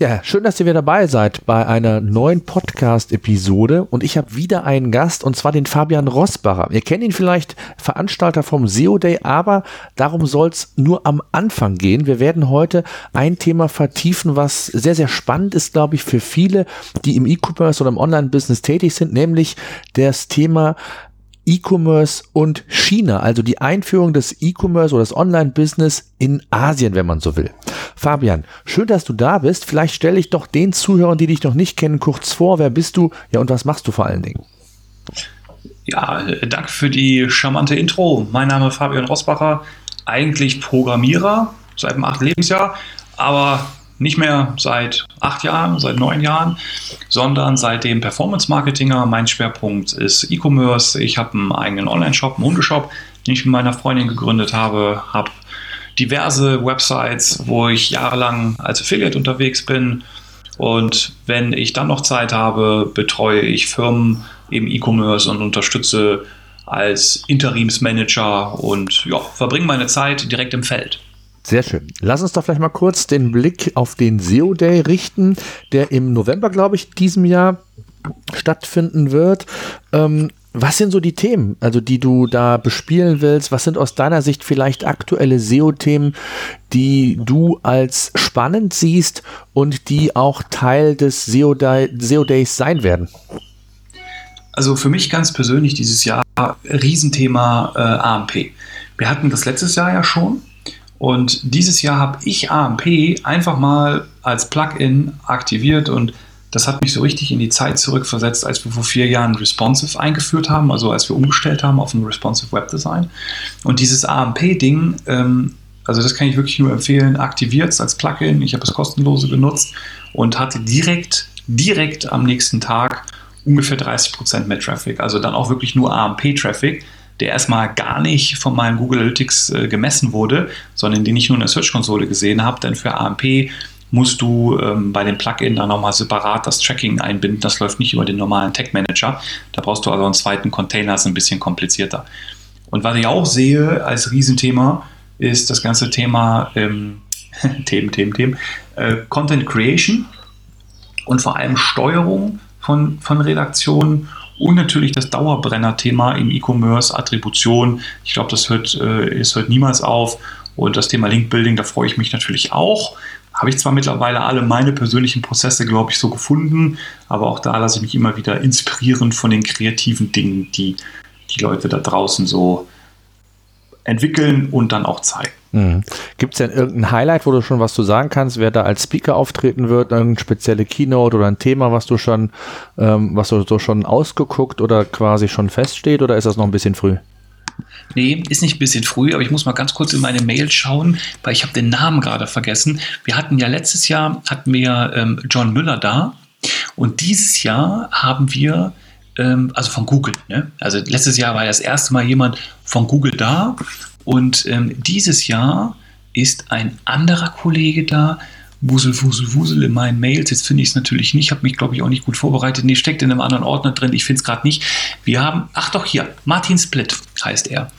Ja, schön, dass ihr wieder dabei seid bei einer neuen Podcast-Episode. Und ich habe wieder einen Gast, und zwar den Fabian Rossbacher. Ihr kennt ihn vielleicht, Veranstalter vom SEO Day, aber darum soll es nur am Anfang gehen. Wir werden heute ein Thema vertiefen, was sehr, sehr spannend ist, glaube ich, für viele, die im E-Commerce oder im Online-Business tätig sind, nämlich das Thema E-Commerce und China, also die Einführung des E-Commerce oder des Online-Business in Asien, wenn man so will. Fabian, schön, dass du da bist. Vielleicht stelle ich doch den Zuhörern, die dich noch nicht kennen, kurz vor. Wer bist du? Ja, und was machst du vor allen Dingen? Ja, danke für die charmante Intro. Mein Name ist Fabian Rossbacher, eigentlich Programmierer seit dem achten Lebensjahr, aber nicht mehr seit acht Jahren, seit neun Jahren, sondern seitdem Performance Marketinger. Mein Schwerpunkt ist E-Commerce. Ich habe einen eigenen Online-Shop, einen Hundeshop, den ich mit meiner Freundin gegründet habe, habe diverse Websites, wo ich jahrelang als Affiliate unterwegs bin. Und wenn ich dann noch Zeit habe, betreue ich Firmen im E-Commerce und unterstütze als Interimsmanager und ja, verbringe meine Zeit direkt im Feld. Sehr schön. Lass uns doch vielleicht mal kurz den Blick auf den SEO Day richten, der im November, glaube ich, diesem Jahr stattfinden wird. Ähm, was sind so die Themen, also die du da bespielen willst? Was sind aus deiner Sicht vielleicht aktuelle SEO-Themen, die du als spannend siehst und die auch Teil des SEO, Day, SEO Days sein werden? Also für mich ganz persönlich dieses Jahr Riesenthema äh, AMP. Wir hatten das letztes Jahr ja schon und dieses Jahr habe ich AMP einfach mal als Plugin aktiviert und das hat mich so richtig in die Zeit zurückversetzt, als wir vor vier Jahren Responsive eingeführt haben, also als wir umgestellt haben auf ein Responsive Web Design. Und dieses AMP-Ding, ähm, also das kann ich wirklich nur empfehlen, aktiviert es als Plugin. Ich habe es kostenlose genutzt und hatte direkt, direkt am nächsten Tag ungefähr 30% mehr Traffic. Also dann auch wirklich nur AMP-Traffic der erstmal gar nicht von meinem Google Analytics äh, gemessen wurde, sondern den ich nur in der Search-Konsole gesehen habe. Denn für AMP musst du ähm, bei dem Plugin dann nochmal separat das Tracking einbinden. Das läuft nicht über den normalen Tag Manager. Da brauchst du also einen zweiten Container, das ist ein bisschen komplizierter. Und was ich auch sehe als Riesenthema, ist das ganze Thema ähm, Themen, Themen, Themen, äh, Content Creation und vor allem Steuerung von, von Redaktionen und natürlich das Dauerbrenner-Thema im E-Commerce, Attribution. Ich glaube, das hört, äh, es hört niemals auf. Und das Thema Link-Building, da freue ich mich natürlich auch. Habe ich zwar mittlerweile alle meine persönlichen Prozesse, glaube ich, so gefunden, aber auch da lasse ich mich immer wieder inspirieren von den kreativen Dingen, die die Leute da draußen so entwickeln und dann auch zeigen. Mhm. Gibt es denn irgendein Highlight, wo du schon was zu sagen kannst, wer da als Speaker auftreten wird, irgendeine spezielle Keynote oder ein Thema, was du schon, ähm, was du so schon ausgeguckt oder quasi schon feststeht oder ist das noch ein bisschen früh? Nee, ist nicht ein bisschen früh, aber ich muss mal ganz kurz in meine Mail schauen, weil ich habe den Namen gerade vergessen. Wir hatten ja letztes Jahr hatten wir ähm, John Müller da und dieses Jahr haben wir ähm, also von Google. Ne? Also letztes Jahr war das erste Mal jemand von Google da und ähm, dieses Jahr ist ein anderer Kollege da, Wusel, Wusel, Wusel in meinen Mails. Jetzt finde ich es natürlich nicht, habe mich, glaube ich, auch nicht gut vorbereitet. Nee, steckt in einem anderen Ordner drin. Ich finde es gerade nicht. Wir haben, ach doch, hier, Martin Split heißt er.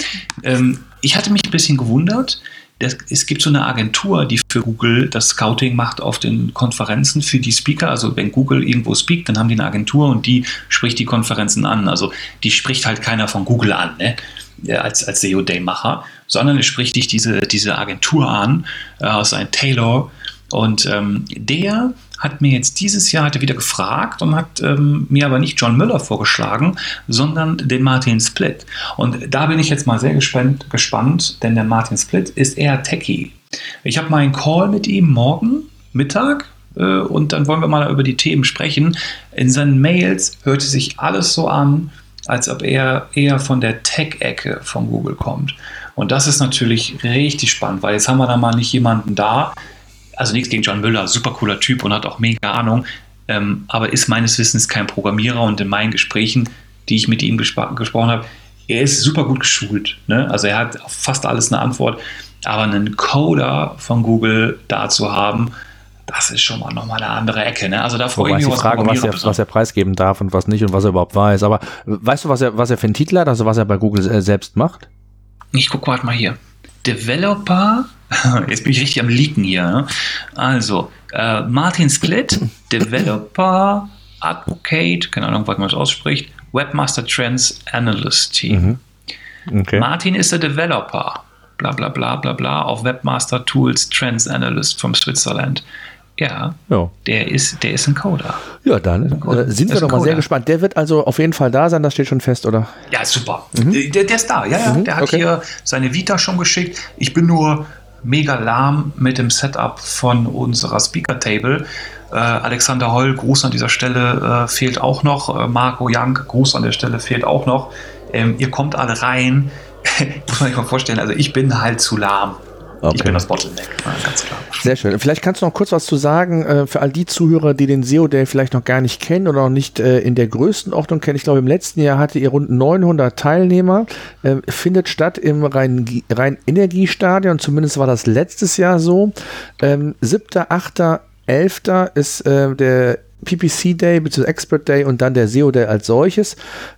Ähm, ich hatte mich ein bisschen gewundert. Das, es gibt so eine Agentur, die für Google das Scouting macht auf den Konferenzen für die Speaker. Also wenn Google irgendwo speakt, dann haben die eine Agentur und die spricht die Konferenzen an. Also die spricht halt keiner von Google an, ne? als, als SEO-Day-Macher, sondern es spricht dich diese, diese Agentur an, äh, aus ein Taylor. Und ähm, der hat mir jetzt dieses Jahr hat er wieder gefragt und hat ähm, mir aber nicht John Müller vorgeschlagen, sondern den Martin Split. Und da bin ich jetzt mal sehr gespannt, gespannt denn der Martin Split ist eher techie. Ich habe meinen Call mit ihm morgen Mittag äh, und dann wollen wir mal über die Themen sprechen. In seinen Mails hörte sich alles so an, als ob er eher von der Tech-Ecke von Google kommt. Und das ist natürlich richtig spannend, weil jetzt haben wir da mal nicht jemanden da, also nichts gegen John Müller, super cooler Typ und hat auch mega Ahnung, ähm, aber ist meines Wissens kein Programmierer und in meinen Gesprächen, die ich mit ihm gespro gesprochen habe, er ist super gut geschult. Ne? Also er hat auf fast alles eine Antwort, aber einen Coder von Google da zu haben, das ist schon mal nochmal eine andere Ecke. Ne? Also da freue ich mich, die Frage, was er, was er preisgeben darf und was nicht und was er überhaupt weiß. Aber weißt du, was er, was er für einen Titel hat, also was er bei Google selbst macht? Ich gucke gerade mal hier. Developer Jetzt bin ich richtig am Leaken hier. Ne? Also, äh, Martin Split, Developer, Advocate, keine Ahnung, was man das ausspricht, Webmaster Trends Analyst Team. Mhm. Okay. Martin ist der Developer, bla bla bla bla bla, auf Webmaster Tools Trends Analyst from Switzerland. Ja, ja, Der, ist, der ist ein Coder. Ja, dann äh, sind wir doch mal sehr gespannt. Der wird also auf jeden Fall da sein, das steht schon fest, oder? Ja, super. Mhm. Der, der, ist da, ja, ja. Mhm, der hat okay. hier seine Vita schon geschickt. Ich bin nur mega lahm mit dem Setup von unserer Speaker-Table. Äh, Alexander Holl, Gruß an dieser Stelle, äh, fehlt auch noch. Äh, Marco Young, Gruß an der Stelle, fehlt auch noch. Ähm, ihr kommt alle rein. Muss man sich mal vorstellen, also ich bin halt zu lahm. Okay. Ich bin das Bottleneck, ganz klar. Sehr schön. Vielleicht kannst du noch kurz was zu sagen äh, für all die Zuhörer, die den SEO Day vielleicht noch gar nicht kennen oder noch nicht äh, in der größten Ordnung kennen. Ich glaube, im letzten Jahr hatte ihr rund 900 Teilnehmer. Äh, findet statt im Rhein-Energiestadion. Rhein Zumindest war das letztes Jahr so. Ähm, 7., 8., 11. ist der PPC Day bzw. Expert Day und dann der SEO Day als solches.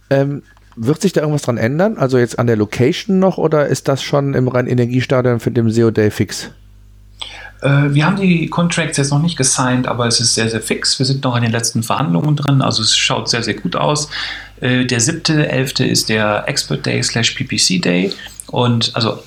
Ähm, wird sich da irgendwas dran ändern? Also jetzt an der Location noch oder ist das schon im Rhein-Energiestadion für den SEO Day fix? Äh, wir haben die Contracts jetzt noch nicht gesigned, aber es ist sehr, sehr fix. Wir sind noch in den letzten Verhandlungen drin, also es schaut sehr, sehr gut aus. Äh, der 7.11. ist der Expert Day slash PPC Day und also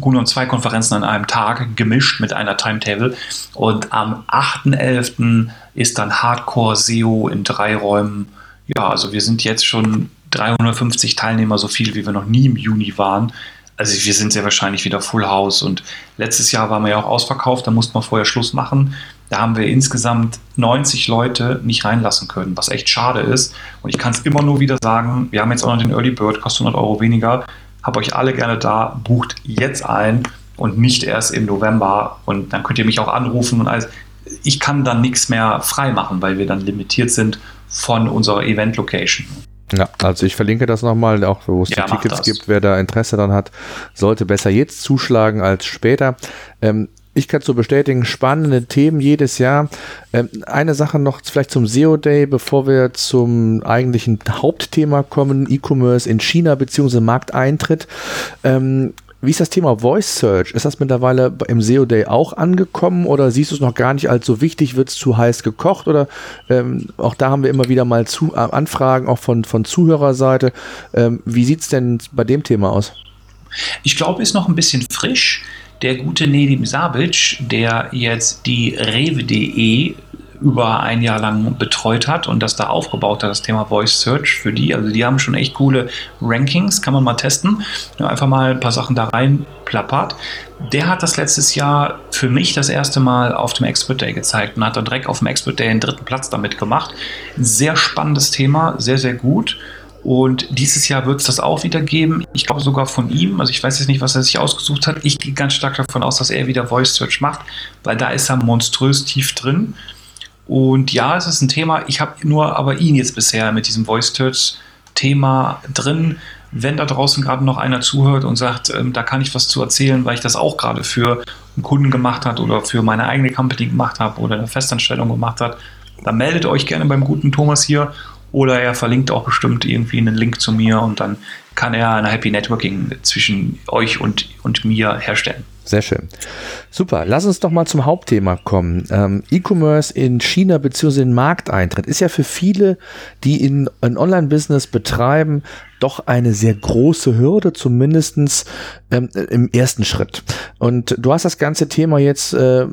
und zwei Konferenzen an einem Tag gemischt mit einer Timetable. Und am 8.11. ist dann Hardcore SEO in drei Räumen. Ja, also wir sind jetzt schon 350 Teilnehmer, so viel wie wir noch nie im Juni waren. Also wir sind sehr wahrscheinlich wieder Full House. Und letztes Jahr waren wir ja auch ausverkauft, da mussten wir vorher Schluss machen. Da haben wir insgesamt 90 Leute nicht reinlassen können, was echt schade ist. Und ich kann es immer nur wieder sagen, wir haben jetzt auch noch den Early Bird, kostet 100 Euro weniger. Hab euch alle gerne da, bucht jetzt ein und nicht erst im November. Und dann könnt ihr mich auch anrufen und alles. Ich kann dann nichts mehr frei machen, weil wir dann limitiert sind von unserer Event-Location. Ja, also ich verlinke das nochmal, auch wo es ja, die Tickets gibt. Wer da Interesse dann hat, sollte besser jetzt zuschlagen als später. Ähm, ich kann so bestätigen, spannende Themen jedes Jahr. Ähm, eine Sache noch vielleicht zum SEO Day, bevor wir zum eigentlichen Hauptthema kommen, E-Commerce in China bzw. Markteintritt. Ähm, wie ist das Thema Voice Search? Ist das mittlerweile im SEO Day auch angekommen oder siehst du es noch gar nicht als so wichtig? Wird es zu heiß gekocht? Oder ähm, auch da haben wir immer wieder mal zu, äh, Anfragen auch von, von Zuhörerseite. Ähm, wie sieht es denn bei dem Thema aus? Ich glaube, ist noch ein bisschen frisch. Der gute Nedim Sabic, der jetzt die rewe.de über ein Jahr lang betreut hat und das da aufgebaut hat, das Thema Voice Search für die. Also die haben schon echt coole Rankings, kann man mal testen. Einfach mal ein paar Sachen da rein plappert. Der hat das letztes Jahr für mich das erste Mal auf dem Expert Day gezeigt und hat dann direkt auf dem Expert Day den dritten Platz damit gemacht. Sehr spannendes Thema, sehr, sehr gut. Und dieses Jahr wird es das auch wieder geben. Ich glaube sogar von ihm. Also ich weiß jetzt nicht, was er sich ausgesucht hat. Ich gehe ganz stark davon aus, dass er wieder Voice Search macht, weil da ist er monströs tief drin. Und ja, es ist ein Thema. Ich habe nur aber ihn jetzt bisher mit diesem Voice Search Thema drin. Wenn da draußen gerade noch einer zuhört und sagt, ähm, da kann ich was zu erzählen, weil ich das auch gerade für einen Kunden gemacht habe oder für meine eigene Company gemacht habe oder eine Festanstellung gemacht hat, dann meldet euch gerne beim guten Thomas hier oder er verlinkt auch bestimmt irgendwie einen Link zu mir und dann kann er eine Happy Networking zwischen euch und, und mir herstellen. Sehr schön. Super. Lass uns doch mal zum Hauptthema kommen. Ähm, E-Commerce in China bzw. in Markteintritt ist ja für viele, die in ein Online-Business betreiben, doch eine sehr große Hürde, zumindestens ähm, im ersten Schritt. Und du hast das ganze Thema jetzt, äh,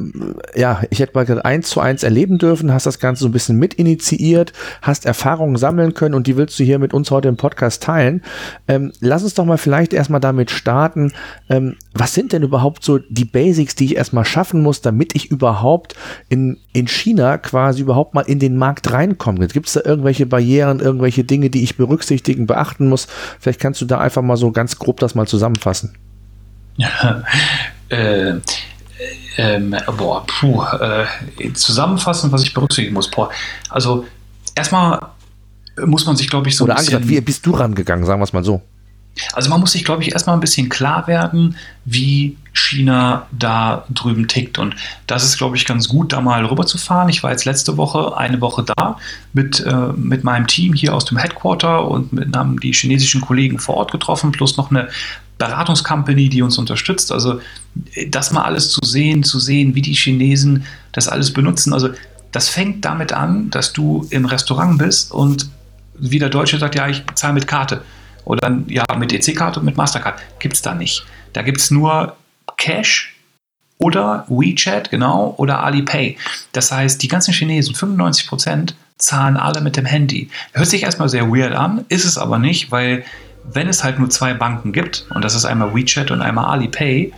ja, ich hätte mal gesagt, eins zu eins erleben dürfen, hast das Ganze so ein bisschen mit initiiert, hast Erfahrungen sammeln können und die willst du hier mit uns heute im Podcast teilen. Ähm, lass uns doch mal vielleicht erstmal damit starten. Ähm, was sind denn überhaupt so die Basics, die ich erstmal schaffen muss, damit ich überhaupt in, in China quasi überhaupt mal in den Markt reinkomme? Gibt es da irgendwelche Barrieren, irgendwelche Dinge, die ich berücksichtigen, beachten muss? Vielleicht kannst du da einfach mal so ganz grob das mal zusammenfassen. Äh, ähm, boah, puh, äh, zusammenfassen, was ich berücksichtigen muss. Boah, also erstmal muss man sich, glaube ich, so Oder ein bisschen... Gesagt, wie bist du rangegangen, sagen wir es mal so. Also man muss sich, glaube ich, erstmal ein bisschen klar werden, wie China da drüben tickt. Und das ist, glaube ich, ganz gut, da mal rüberzufahren. Ich war jetzt letzte Woche eine Woche da mit, äh, mit meinem Team hier aus dem Headquarter und mit, haben die chinesischen Kollegen vor Ort getroffen, plus noch eine Beratungscompany, die uns unterstützt. Also das mal alles zu sehen, zu sehen, wie die Chinesen das alles benutzen. Also das fängt damit an, dass du im Restaurant bist und wie der Deutsche sagt, ja, ich bezahle mit Karte. Oder ja, mit EC-Karte und mit Mastercard. Gibt es da nicht. Da gibt es nur Cash oder WeChat, genau, oder Alipay. Das heißt, die ganzen Chinesen, 95 Prozent, zahlen alle mit dem Handy. Hört sich erstmal sehr weird an, ist es aber nicht, weil wenn es halt nur zwei Banken gibt, und das ist einmal WeChat und einmal Alipay,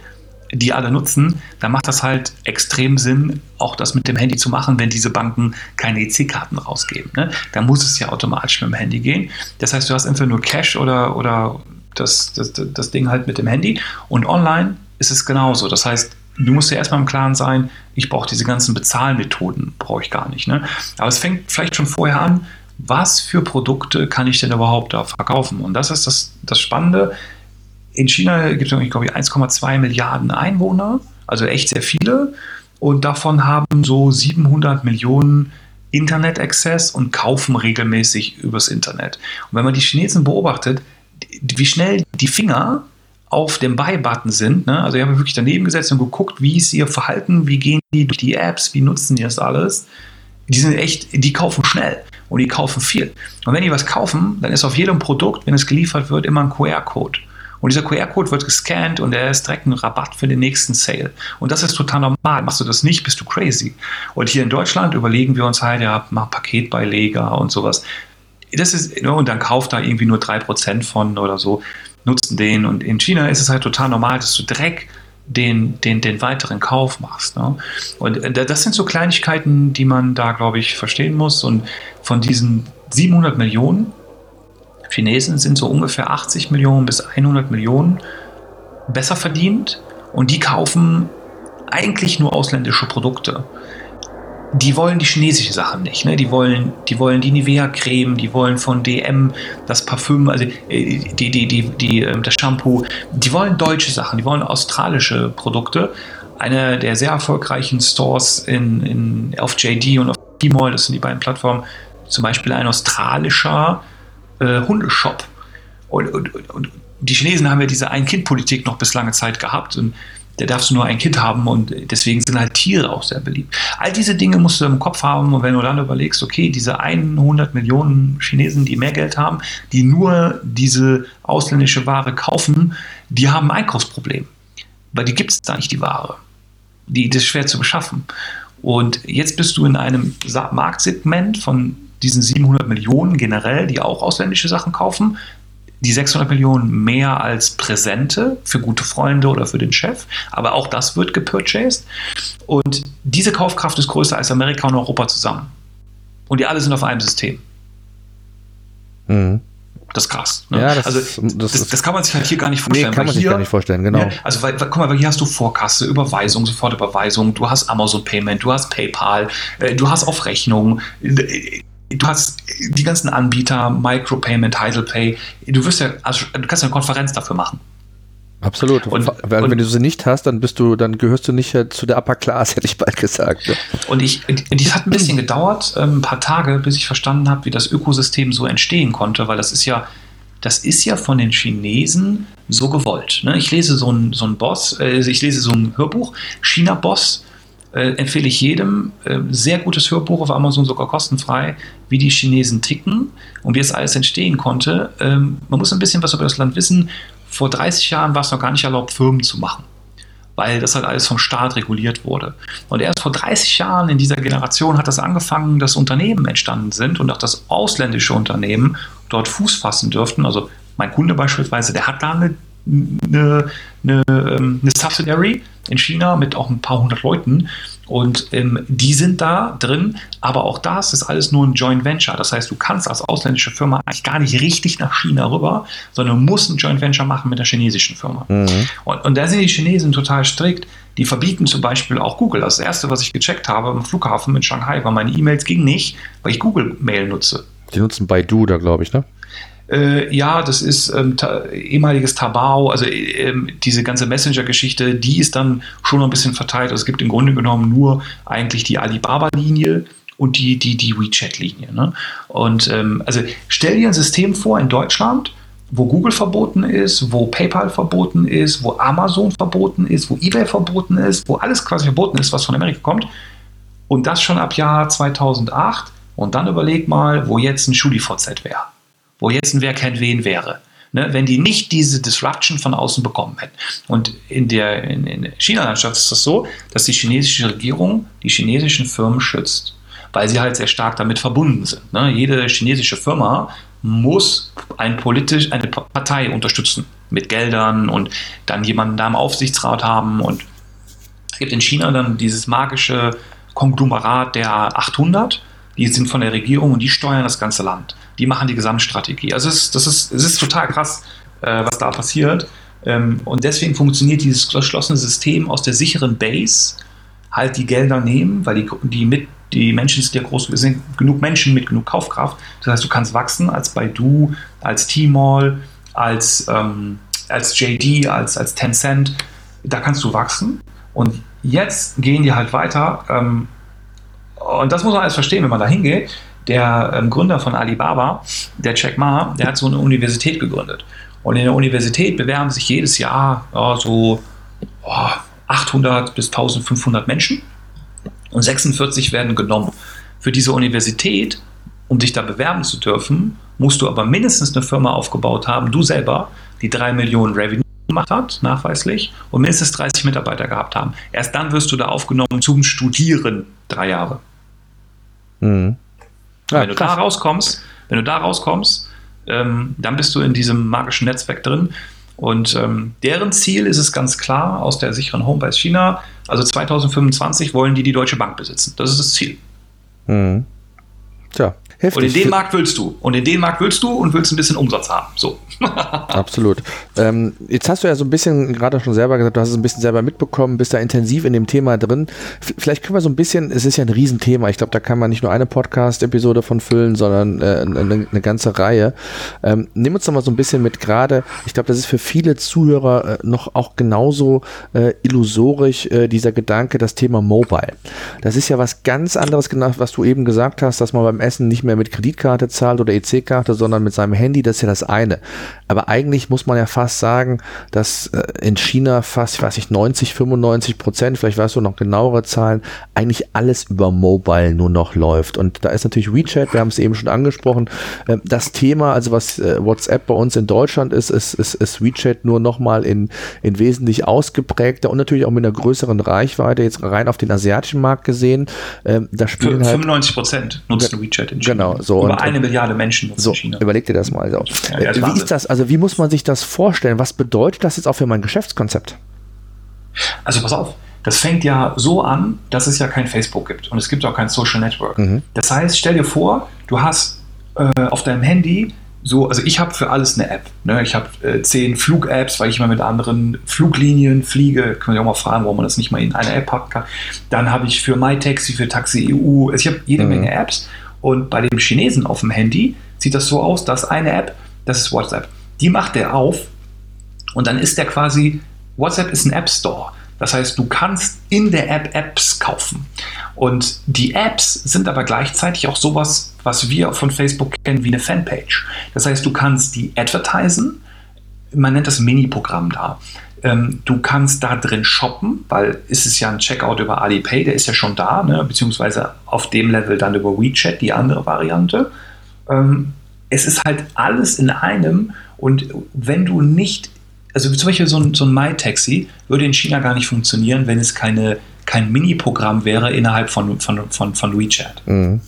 die alle nutzen, dann macht das halt extrem Sinn, auch das mit dem Handy zu machen, wenn diese Banken keine EC-Karten rausgeben. Ne? Da muss es ja automatisch mit dem Handy gehen. Das heißt, du hast entweder nur Cash oder, oder das, das, das Ding halt mit dem Handy. Und online ist es genauso. Das heißt, du musst dir erstmal im Klaren sein, ich brauche diese ganzen Bezahlmethoden, brauche ich gar nicht. Ne? Aber es fängt vielleicht schon vorher an, was für Produkte kann ich denn überhaupt da verkaufen? Und das ist das, das Spannende. In China gibt es, ich glaube, 1,2 Milliarden Einwohner, also echt sehr viele. Und davon haben so 700 Millionen Internet-Access und kaufen regelmäßig übers Internet. Und wenn man die Chinesen beobachtet, wie schnell die Finger auf dem Buy-Button sind. Ne? Also ich habe wirklich daneben gesetzt und geguckt, wie ist ihr Verhalten, wie gehen die durch die Apps, wie nutzen die das alles. Die sind echt, die kaufen schnell und die kaufen viel. Und wenn die was kaufen, dann ist auf jedem Produkt, wenn es geliefert wird, immer ein QR-Code. Und dieser QR-Code wird gescannt und er ist direkt ein Rabatt für den nächsten Sale. Und das ist total normal. Machst du das nicht, bist du crazy. Und hier in Deutschland überlegen wir uns halt, ja, mach Paketbeileger und sowas. Das ist, ne, und dann kauft da irgendwie nur 3% von oder so nutzen den. Und in China ist es halt total normal, dass du direkt den, den, den weiteren Kauf machst. Ne? Und äh, das sind so Kleinigkeiten, die man da, glaube ich, verstehen muss. Und von diesen 700 Millionen Chinesen sind so ungefähr 80 Millionen bis 100 Millionen besser verdient und die kaufen eigentlich nur ausländische Produkte die wollen die chinesische Sachen nicht. Ne? Die, wollen, die wollen die Nivea-Creme, die wollen von DM das Parfüm, also äh, die, die, die, die, ähm, das Shampoo. Die wollen deutsche Sachen, die wollen australische Produkte. Einer der sehr erfolgreichen Stores in, in, auf JD und auf Tmall, das sind die beiden Plattformen, zum Beispiel ein australischer äh, Hundeshop. Und, und, und, die Chinesen haben ja diese Ein-Kind-Politik noch bis lange Zeit gehabt. Und der darfst du nur ein Kind haben und deswegen sind halt Tiere auch sehr beliebt. All diese Dinge musst du im Kopf haben und wenn du dann überlegst, okay, diese 100 Millionen Chinesen, die mehr Geld haben, die nur diese ausländische Ware kaufen, die haben ein Einkaufsproblem, weil die gibt es da nicht, die Ware. Die, das ist schwer zu beschaffen. Und jetzt bist du in einem Marktsegment von diesen 700 Millionen generell, die auch ausländische Sachen kaufen, die 600 Millionen mehr als Präsente für gute Freunde oder für den Chef, aber auch das wird gepurchased. Und diese Kaufkraft ist größer als Amerika und Europa zusammen. Und die alle sind auf einem System. Mhm. Das ist krass. Ne? Ja, das, also, das, das, das, kann man sich halt hier gar nicht vorstellen. Nee, kann man hier, sich gar nicht vorstellen, genau. Ja, also, weil, guck mal, hier hast du Vorkasse, Überweisung, Sofortüberweisung, du hast Amazon Payment, du hast PayPal, äh, du hast auf Rechnung du hast die ganzen Anbieter, Micropayment, Heidelpay, du wirst ja, also du kannst eine Konferenz dafür machen. Absolut. Und, Weil, und, wenn du sie nicht hast, dann bist du, dann gehörst du nicht äh, zu der Upper Class, hätte ich bald gesagt. Ne? Und ich, es hat ein bisschen gedauert, ähm, ein paar Tage, bis ich verstanden habe, wie das Ökosystem so entstehen konnte, weil das ist ja, das ist ja von den Chinesen so gewollt. Ne? Ich lese so ein, so ein Boss, äh, ich lese so ein Hörbuch, China-Boss, äh, empfehle ich jedem. Äh, sehr gutes Hörbuch auf Amazon, sogar kostenfrei, wie die Chinesen ticken und wie es alles entstehen konnte. Ähm, man muss ein bisschen was über das Land wissen. Vor 30 Jahren war es noch gar nicht erlaubt, Firmen zu machen, weil das halt alles vom Staat reguliert wurde. Und erst vor 30 Jahren in dieser Generation hat das angefangen, dass Unternehmen entstanden sind und auch das ausländische Unternehmen dort Fuß fassen dürften. Also mein Kunde beispielsweise, der hat da eine eine, eine, ähm, eine Subsidiary in China mit auch ein paar hundert Leuten. Und ähm, die sind da drin, aber auch das ist alles nur ein Joint Venture. Das heißt, du kannst als ausländische Firma eigentlich gar nicht richtig nach China rüber, sondern musst ein Joint Venture machen mit der chinesischen Firma. Mhm. Und, und da sind die Chinesen total strikt. Die verbieten zum Beispiel auch Google. Das erste, was ich gecheckt habe im Flughafen in Shanghai, war meine E-Mails ging nicht, weil ich Google Mail nutze. Die nutzen Baidu da, glaube ich, ne? Äh, ja, das ist ähm, ta ehemaliges Tabao, also ähm, diese ganze Messenger-Geschichte, die ist dann schon ein bisschen verteilt. Also es gibt im Grunde genommen nur eigentlich die Alibaba-Linie und die, die, die WeChat-Linie. Ne? Und ähm, also stell dir ein System vor in Deutschland, wo Google verboten ist, wo PayPal verboten ist, wo Amazon verboten ist, wo eBay verboten ist, wo alles quasi verboten ist, was von Amerika kommt. Und das schon ab Jahr 2008. Und dann überleg mal, wo jetzt ein SchuliVZ wäre wo jetzt ein Wer kennt wen wäre. Ne, wenn die nicht diese Disruption von außen bekommen hätten. Und in der in, in China-Landschaft ist das so, dass die chinesische Regierung die chinesischen Firmen schützt, weil sie halt sehr stark damit verbunden sind. Ne? Jede chinesische Firma muss ein politisch, eine Partei unterstützen mit Geldern und dann jemanden da im Aufsichtsrat haben. Und es gibt in China dann dieses magische Konglomerat der 800, die sind von der Regierung und die steuern das ganze Land die machen die Gesamtstrategie. Also es ist, das ist, es ist total krass, äh, was da passiert. Ähm, und deswegen funktioniert dieses geschlossene System aus der sicheren Base halt die Gelder nehmen, weil die, die, mit, die Menschen sind ja groß, sind genug Menschen mit genug Kaufkraft. Das heißt, du kannst wachsen als Baidu, als Tmall, als, ähm, als JD, als, als Tencent. Da kannst du wachsen. Und jetzt gehen die halt weiter. Ähm, und das muss man alles verstehen, wenn man da hingeht der ähm, Gründer von Alibaba, der Jack Ma, der hat so eine Universität gegründet. Und in der Universität bewerben sich jedes Jahr ja, so oh, 800 bis 1500 Menschen und 46 werden genommen. Für diese Universität, um dich da bewerben zu dürfen, musst du aber mindestens eine Firma aufgebaut haben, du selber, die 3 Millionen Revenue gemacht hat, nachweislich, und mindestens 30 Mitarbeiter gehabt haben. Erst dann wirst du da aufgenommen zum Studieren, drei Jahre. Mhm. Ja, wenn du krass. da rauskommst, wenn du da rauskommst, ähm, dann bist du in diesem magischen Netzwerk drin. Und ähm, deren Ziel ist es ganz klar aus der sicheren Homebase China. Also 2025 wollen die die Deutsche Bank besitzen. Das ist das Ziel. Mhm. Tja, Heftig. Und in den Markt willst du. Und in den Markt willst du und willst ein bisschen Umsatz haben. So. Absolut. Ähm, jetzt hast du ja so ein bisschen gerade schon selber gesagt, du hast es ein bisschen selber mitbekommen, bist da intensiv in dem Thema drin. Vielleicht können wir so ein bisschen, es ist ja ein Riesenthema. Ich glaube, da kann man nicht nur eine Podcast-Episode von füllen, sondern äh, eine, eine, ganze Reihe. Ähm, nimm uns doch mal so ein bisschen mit gerade. Ich glaube, das ist für viele Zuhörer äh, noch auch genauso äh, illusorisch, äh, dieser Gedanke, das Thema Mobile. Das ist ja was ganz anderes, genau, was du eben gesagt hast, dass man beim Essen nicht mehr mit Kreditkarte zahlt oder EC-Karte, sondern mit seinem Handy, das ist ja das eine. Aber eigentlich muss man ja fast sagen, dass äh, in China fast, ich weiß nicht, 90, 95 Prozent, vielleicht weißt du noch genauere Zahlen, eigentlich alles über Mobile nur noch läuft. Und da ist natürlich WeChat, wir haben es eben schon angesprochen, äh, das Thema, also was äh, WhatsApp bei uns in Deutschland ist, ist, ist, ist WeChat nur nochmal in, in wesentlich ausgeprägter und natürlich auch mit einer größeren Reichweite, jetzt rein auf den asiatischen Markt gesehen. Ähm, da spielen 95 halt Prozent nutzen WeChat in China. Genau, so. Über und, eine Milliarde Menschen so, in China. Überleg dir das mal. So. Ja, ja, wie ist das? Also wie muss man sich das vorstellen? Was bedeutet das jetzt auch für mein Geschäftskonzept? Also pass auf, das fängt ja so an, dass es ja kein Facebook gibt und es gibt auch kein Social Network. Mhm. Das heißt, stell dir vor, du hast äh, auf deinem Handy so, also ich habe für alles eine App. Ne? Ich habe äh, zehn Flug-Apps, weil ich immer mit anderen Fluglinien fliege. Können wir auch mal fragen, warum man das nicht mal in eine App packen kann. Dann habe ich für MyTaxi, für Taxi EU, also ich habe jede mhm. Menge Apps und bei dem Chinesen auf dem Handy sieht das so aus, dass eine App, das ist WhatsApp, die macht er auf und dann ist der quasi, WhatsApp ist ein App Store. Das heißt, du kannst in der App Apps kaufen. Und die Apps sind aber gleichzeitig auch sowas, was wir von Facebook kennen wie eine Fanpage. Das heißt, du kannst die advertisen, man nennt das Mini-Programm da. Ähm, du kannst da drin shoppen, weil ist es ja ein Checkout über Alipay, der ist ja schon da, ne? beziehungsweise auf dem Level dann über WeChat, die andere Variante. Ähm, es ist halt alles in einem und wenn du nicht, also zum Beispiel so ein, so ein MyTaxi würde in China gar nicht funktionieren, wenn es keine, kein Mini-Programm wäre innerhalb von, von, von, von WeChat. Mhm.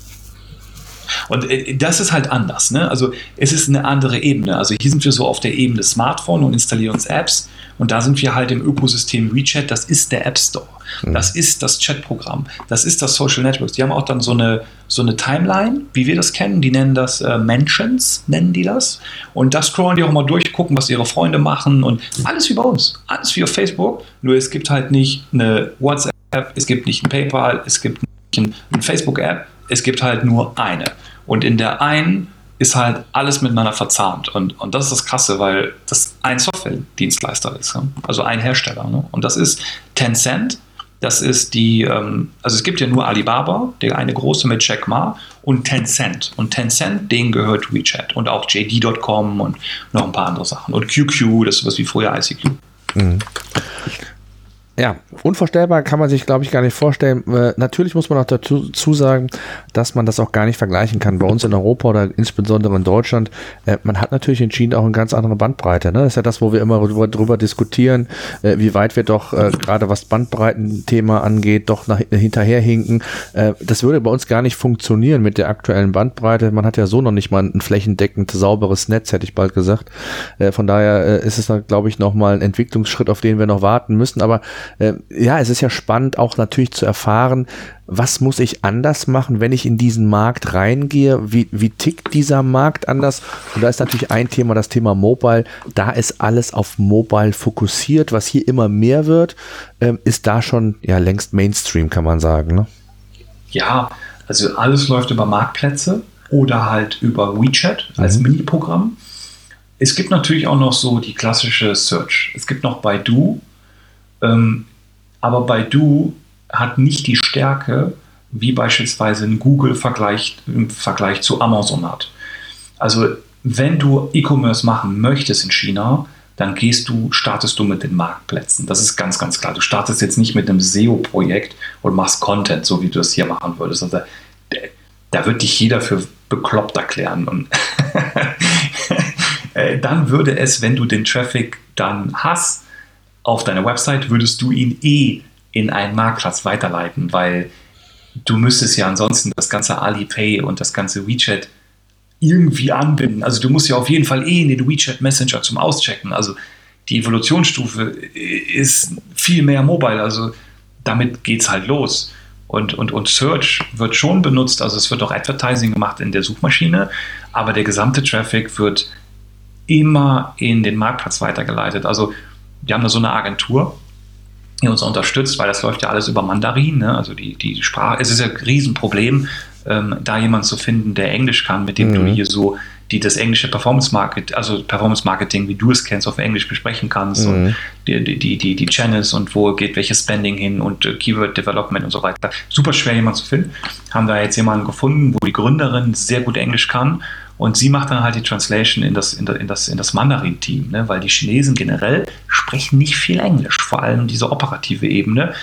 Und äh, das ist halt anders. Ne? Also es ist eine andere Ebene. Also hier sind wir so auf der Ebene Smartphone und installieren uns Apps. Und da sind wir halt im Ökosystem WeChat. Das ist der App Store. Mhm. Das ist das Chatprogramm. Das ist das Social Network. Die haben auch dann so eine, so eine Timeline, wie wir das kennen. Die nennen das äh, Mentions, nennen die das. Und da scrollen die auch mal durch, gucken, was ihre Freunde machen. Und alles wie bei uns. Alles wie auf Facebook. Nur es gibt halt nicht eine WhatsApp, es gibt nicht ein PayPal, es gibt nicht eine Facebook-App es gibt halt nur eine. Und in der einen ist halt alles miteinander verzahnt. Und, und das ist das Krasse, weil das ein Software-Dienstleister ist, also ein Hersteller. Ne? Und das ist Tencent. Das ist die, ähm, also es gibt ja nur Alibaba, der eine große mit Jack Ma und Tencent. Und Tencent, denen gehört WeChat und auch JD.com und noch ein paar andere Sachen. Und QQ, das ist was wie früher ICQ. Mhm. Ja, unvorstellbar kann man sich, glaube ich, gar nicht vorstellen. Äh, natürlich muss man auch dazu sagen, dass man das auch gar nicht vergleichen kann. Bei uns in Europa oder insbesondere in Deutschland, äh, man hat natürlich China auch eine ganz andere Bandbreite. Ne? Das ist ja das, wo wir immer drüber, drüber diskutieren, äh, wie weit wir doch äh, gerade was Bandbreitenthema angeht, doch nach, hinterherhinken. Äh, das würde bei uns gar nicht funktionieren mit der aktuellen Bandbreite. Man hat ja so noch nicht mal ein flächendeckend sauberes Netz, hätte ich bald gesagt. Äh, von daher ist es glaube ich, nochmal ein Entwicklungsschritt, auf den wir noch warten müssen. Aber äh, ja, es ist ja spannend auch natürlich zu erfahren, was muss ich anders machen, wenn ich in diesen Markt reingehe? Wie, wie tickt dieser Markt anders? Und da ist natürlich ein Thema, das Thema Mobile. Da ist alles auf Mobile fokussiert. Was hier immer mehr wird, ähm, ist da schon ja längst Mainstream, kann man sagen. Ne? Ja, also alles läuft über Marktplätze oder halt über WeChat als mhm. Mini-Programm. Es gibt natürlich auch noch so die klassische Search. Es gibt noch Baidu. Ähm, aber Baidu hat nicht die Stärke, wie beispielsweise ein Google Vergleich, im Vergleich zu Amazon hat. Also wenn du E-Commerce machen möchtest in China, dann gehst du, startest du mit den Marktplätzen. Das ist ganz, ganz klar. Du startest jetzt nicht mit einem SEO-Projekt und machst Content, so wie du es hier machen würdest. Also, da wird dich jeder für bekloppt erklären. Und äh, dann würde es, wenn du den Traffic dann hast, auf deiner Website, würdest du ihn eh in einen Marktplatz weiterleiten, weil du müsstest ja ansonsten das ganze Alipay und das ganze WeChat irgendwie anbinden. Also du musst ja auf jeden Fall eh in den WeChat Messenger zum Auschecken. Also die Evolutionsstufe ist viel mehr mobile. Also damit geht es halt los. Und, und, und Search wird schon benutzt, also es wird auch Advertising gemacht in der Suchmaschine, aber der gesamte Traffic wird immer in den Marktplatz weitergeleitet. Also wir haben da so eine Agentur, die uns unterstützt, weil das läuft ja alles über Mandarin, ne? also die, die Sprache. Es ist ja ein Riesenproblem, ähm, da jemanden zu finden, der Englisch kann, mit dem mhm. du hier so die das englische Performance Marketing, also Performance Marketing, wie du es kennst, auf Englisch besprechen kannst mhm. und die, die, die, die Channels und wo geht welches Spending hin und äh, Keyword Development und so weiter. Super schwer jemanden zu finden. Haben da jetzt jemanden gefunden, wo die Gründerin sehr gut Englisch kann und sie macht dann halt die Translation in das, in das, in das, in das Mandarin-Team, ne? weil die Chinesen generell sprechen nicht viel Englisch, vor allem diese operative Ebene.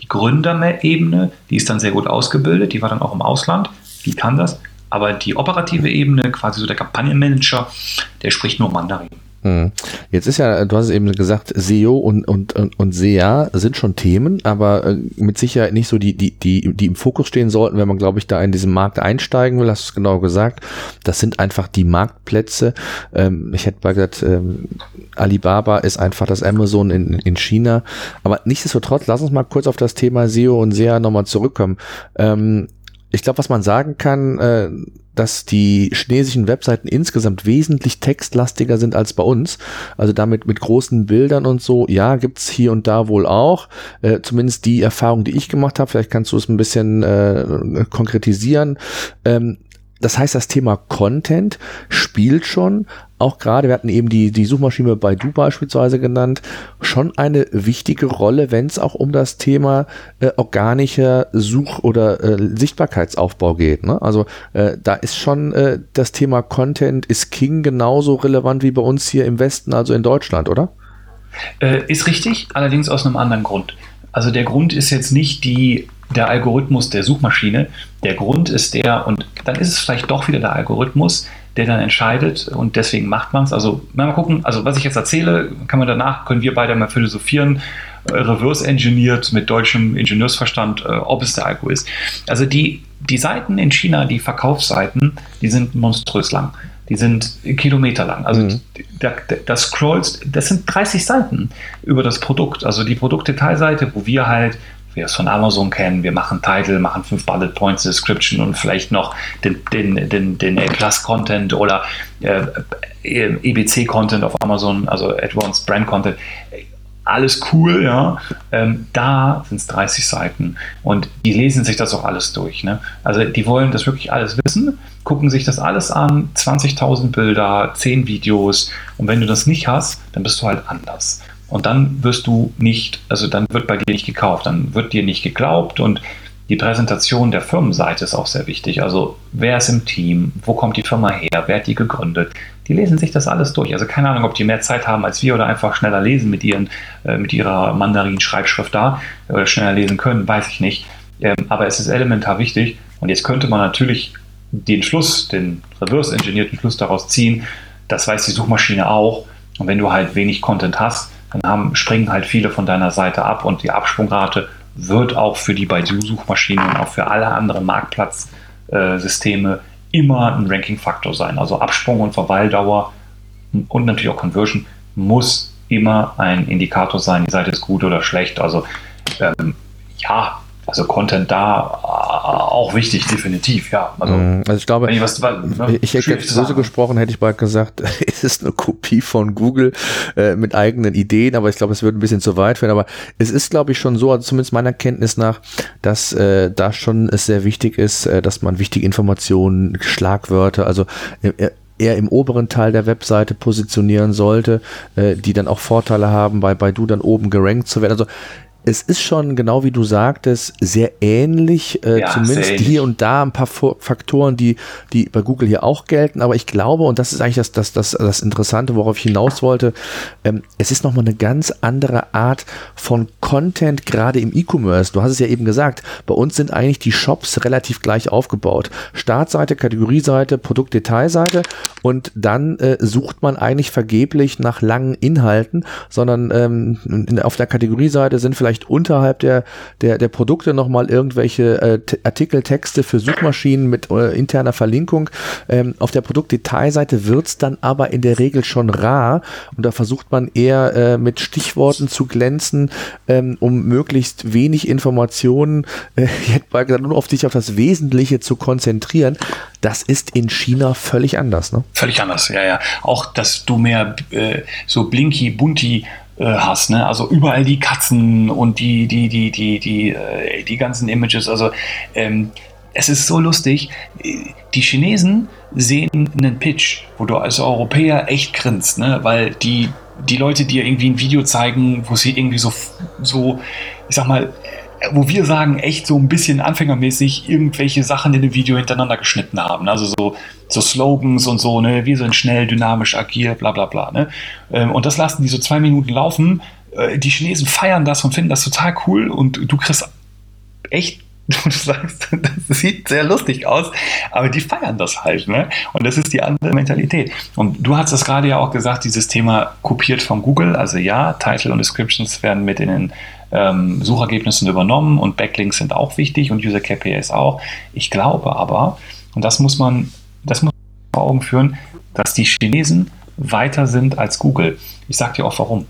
Die Gründerebene, die ist dann sehr gut ausgebildet, die war dann auch im Ausland, die kann das. Aber die operative Ebene, quasi so der Kampagnenmanager, der spricht nur Mandarin. Hm. Jetzt ist ja, du hast es eben gesagt, SEO und, und, und, und SEA sind schon Themen, aber äh, mit Sicherheit nicht so die, die, die, die im Fokus stehen sollten, wenn man, glaube ich, da in diesen Markt einsteigen will, hast du es genau gesagt. Das sind einfach die Marktplätze. Ähm, ich hätte mal gesagt, ähm, Alibaba ist einfach das Amazon in, in China. Aber nichtsdestotrotz, lass uns mal kurz auf das Thema SEO und SEA nochmal zurückkommen. Ähm, ich glaube, was man sagen kann, äh, dass die chinesischen Webseiten insgesamt wesentlich textlastiger sind als bei uns. Also damit mit großen Bildern und so, ja, gibt's hier und da wohl auch. Äh, zumindest die Erfahrung, die ich gemacht habe, vielleicht kannst du es ein bisschen äh, konkretisieren. Ähm, das heißt, das Thema Content spielt schon, auch gerade, wir hatten eben die, die Suchmaschine bei Du beispielsweise genannt, schon eine wichtige Rolle, wenn es auch um das Thema äh, organischer Such- oder äh, Sichtbarkeitsaufbau geht. Ne? Also äh, da ist schon äh, das Thema Content ist King genauso relevant wie bei uns hier im Westen, also in Deutschland, oder? Äh, ist richtig, allerdings aus einem anderen Grund. Also der Grund ist jetzt nicht die der Algorithmus der Suchmaschine. Der Grund ist der, und dann ist es vielleicht doch wieder der Algorithmus, der dann entscheidet und deswegen macht man es. Also mal gucken, also was ich jetzt erzähle, kann man danach, können wir beide mal philosophieren, äh, reverse engineert mit deutschem Ingenieursverstand, äh, ob es der Algo ist. Also die, die Seiten in China, die Verkaufsseiten, die sind monströs lang. Die sind Kilometer lang. Also mhm. da, das scrollst, das sind 30 Seiten über das Produkt. Also die Produktdetailseite, wo wir halt wir es von Amazon kennen. Wir machen Title, machen fünf Bullet Points, Description und vielleicht noch den, den, den, den A-Plus-Content oder äh, EBC-Content auf Amazon, also Advanced Brand Content. Alles cool, ja. Ähm, da sind es 30 Seiten und die lesen sich das auch alles durch. Ne? Also die wollen das wirklich alles wissen, gucken sich das alles an, 20.000 Bilder, 10 Videos und wenn du das nicht hast, dann bist du halt anders. Und dann wirst du nicht, also dann wird bei dir nicht gekauft, dann wird dir nicht geglaubt und die Präsentation der Firmenseite ist auch sehr wichtig. Also wer ist im Team, wo kommt die Firma her, wer hat die gegründet. Die lesen sich das alles durch. Also keine Ahnung, ob die mehr Zeit haben als wir oder einfach schneller lesen mit, ihren, äh, mit ihrer Mandarin-Schreibschrift da oder schneller lesen können, weiß ich nicht. Ähm, aber es ist elementar wichtig. Und jetzt könnte man natürlich den Schluss, den reverse-engineerten Schluss daraus ziehen, das weiß die Suchmaschine auch. Und wenn du halt wenig Content hast, dann haben, springen halt viele von deiner Seite ab und die Absprungrate wird auch für die Baidu-Suchmaschinen und auch für alle anderen Marktplatzsysteme immer ein Ranking-Faktor sein. Also Absprung und Verweildauer und natürlich auch Conversion muss immer ein Indikator sein, die Seite ist gut oder schlecht. Also ähm, ja, also Content da äh, auch wichtig, definitiv, ja. Also, mhm. also ich glaube, ich, was, ne, ich hätte jetzt böse gesprochen, hätte ich bald gesagt, es ist eine Kopie von Google äh, mit eigenen Ideen, aber ich glaube, es würde ein bisschen zu weit führen. Aber es ist, glaube ich, schon so, also zumindest meiner Kenntnis nach, dass äh, da schon es sehr wichtig ist, äh, dass man wichtige Informationen, Schlagwörter, also äh, eher im oberen Teil der Webseite positionieren sollte, äh, die dann auch Vorteile haben, bei, bei du dann oben gerankt zu werden. Also es ist schon, genau wie du sagtest, sehr ähnlich, äh, ja, zumindest ähnlich. hier und da ein paar Faktoren, die, die bei Google hier auch gelten. Aber ich glaube, und das ist eigentlich das, das, das, das Interessante, worauf ich hinaus wollte, ähm, es ist nochmal eine ganz andere Art von Content, gerade im E-Commerce. Du hast es ja eben gesagt, bei uns sind eigentlich die Shops relativ gleich aufgebaut. Startseite, Kategorieseite, Produktdetailseite und dann äh, sucht man eigentlich vergeblich nach langen Inhalten, sondern ähm, auf der Kategorieseite sind vielleicht vielleicht unterhalb der, der, der Produkte nochmal irgendwelche äh, Artikel, Texte für Suchmaschinen mit äh, interner Verlinkung. Ähm, auf der Produktdetailseite wird's dann aber in der Regel schon rar und da versucht man eher äh, mit Stichworten zu glänzen, ähm, um möglichst wenig Informationen, äh, jetzt mal gesagt, nur auf dich auf das Wesentliche zu konzentrieren. Das ist in China völlig anders, ne? Völlig anders, ja, ja. Auch, dass du mehr äh, so blinky, bunty äh, hast. Ne? Also überall die Katzen und die, die, die, die, die, äh, die ganzen Images. Also ähm, es ist so lustig. Die Chinesen sehen einen Pitch, wo du als Europäer echt grinst, ne? weil die, die Leute dir irgendwie ein Video zeigen, wo sie irgendwie so, so, ich sag mal, wo wir sagen, echt so ein bisschen anfängermäßig irgendwelche Sachen in dem Video hintereinander geschnitten haben. Also so, so Slogans und so, ne, wir sind schnell, dynamisch, agil, bla bla bla. Ne? Ähm, und das lassen die so zwei Minuten laufen. Äh, die Chinesen feiern das und finden das total cool und du kriegst echt du sagst, das sieht sehr lustig aus, aber die feiern das halt, ne? Und das ist die andere Mentalität. Und du hast es gerade ja auch gesagt, dieses Thema kopiert von Google. Also ja, Title und Descriptions werden mit in den ähm, Suchergebnissen übernommen und Backlinks sind auch wichtig und User KPIs auch. Ich glaube aber, und das muss man, das muss man vor Augen führen, dass die Chinesen weiter sind als Google. Ich sage dir auch warum.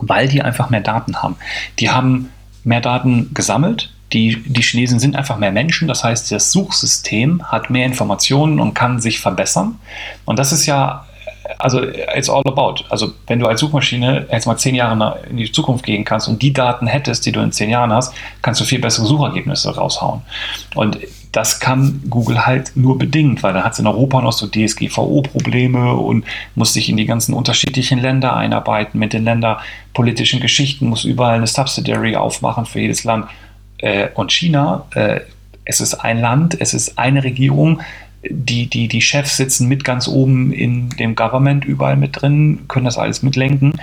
Weil die einfach mehr Daten haben. Die haben mehr Daten gesammelt. Die, die Chinesen sind einfach mehr Menschen. Das heißt, das Suchsystem hat mehr Informationen und kann sich verbessern. Und das ist ja also it's all about. Also wenn du als Suchmaschine jetzt mal zehn Jahre in die Zukunft gehen kannst und die Daten hättest, die du in zehn Jahren hast, kannst du viel bessere Suchergebnisse raushauen. Und das kann Google halt nur bedingt, weil dann hat es in Europa noch so DSGVO-Probleme und muss sich in die ganzen unterschiedlichen Länder einarbeiten mit den länderpolitischen Geschichten, muss überall eine Subsidiary aufmachen für jedes Land. Äh, und China, äh, es ist ein Land, es ist eine Regierung, die, die, die Chefs sitzen mit ganz oben in dem Government überall mit drin, können das alles mitlenken.